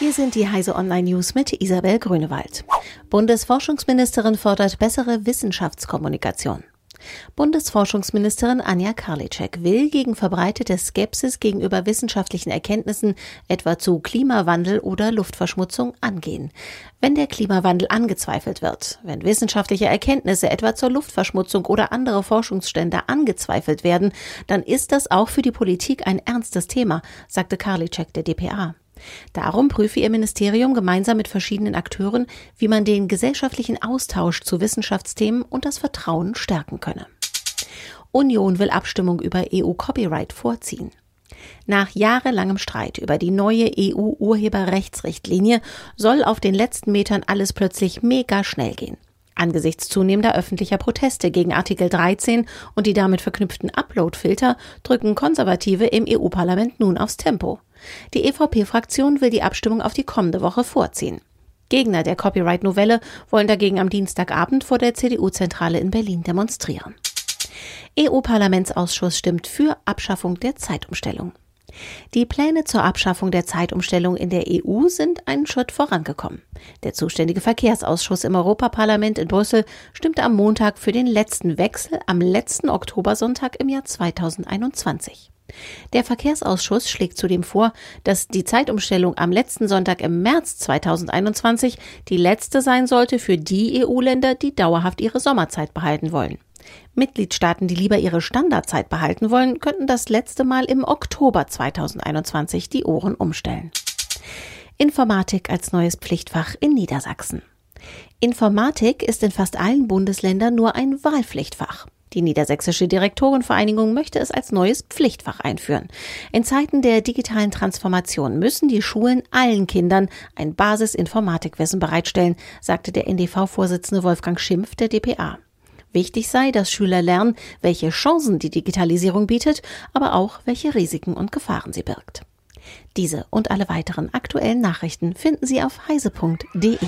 Hier sind die Heise Online News mit Isabel Grünewald. Bundesforschungsministerin fordert bessere Wissenschaftskommunikation. Bundesforschungsministerin Anja Karliczek will gegen verbreitete Skepsis gegenüber wissenschaftlichen Erkenntnissen, etwa zu Klimawandel oder Luftverschmutzung, angehen. Wenn der Klimawandel angezweifelt wird, wenn wissenschaftliche Erkenntnisse etwa zur Luftverschmutzung oder andere Forschungsstände angezweifelt werden, dann ist das auch für die Politik ein ernstes Thema, sagte Karliczek der DPA. Darum prüfe ihr Ministerium gemeinsam mit verschiedenen Akteuren, wie man den gesellschaftlichen Austausch zu Wissenschaftsthemen und das Vertrauen stärken könne. Union will Abstimmung über EU-Copyright vorziehen. Nach jahrelangem Streit über die neue EU-Urheberrechtsrichtlinie soll auf den letzten Metern alles plötzlich mega schnell gehen. Angesichts zunehmender öffentlicher Proteste gegen Artikel 13 und die damit verknüpften Upload-Filter drücken Konservative im EU-Parlament nun aufs Tempo. Die EVP-Fraktion will die Abstimmung auf die kommende Woche vorziehen. Gegner der Copyright-Novelle wollen dagegen am Dienstagabend vor der CDU-Zentrale in Berlin demonstrieren. EU-Parlamentsausschuss stimmt für Abschaffung der Zeitumstellung. Die Pläne zur Abschaffung der Zeitumstellung in der EU sind einen Schritt vorangekommen. Der zuständige Verkehrsausschuss im Europaparlament in Brüssel stimmte am Montag für den letzten Wechsel am letzten Oktobersonntag im Jahr 2021. Der Verkehrsausschuss schlägt zudem vor, dass die Zeitumstellung am letzten Sonntag im März 2021 die letzte sein sollte für die EU-Länder, die dauerhaft ihre Sommerzeit behalten wollen. Mitgliedstaaten, die lieber ihre Standardzeit behalten wollen, könnten das letzte Mal im Oktober 2021 die Ohren umstellen. Informatik als neues Pflichtfach in Niedersachsen. Informatik ist in fast allen Bundesländern nur ein Wahlpflichtfach. Die Niedersächsische Direktorenvereinigung möchte es als neues Pflichtfach einführen. In Zeiten der digitalen Transformation müssen die Schulen allen Kindern ein Basis-Informatikwissen bereitstellen, sagte der NDV-Vorsitzende Wolfgang Schimpf der DPA. Wichtig sei, dass Schüler lernen, welche Chancen die Digitalisierung bietet, aber auch welche Risiken und Gefahren sie birgt. Diese und alle weiteren aktuellen Nachrichten finden Sie auf heise.de.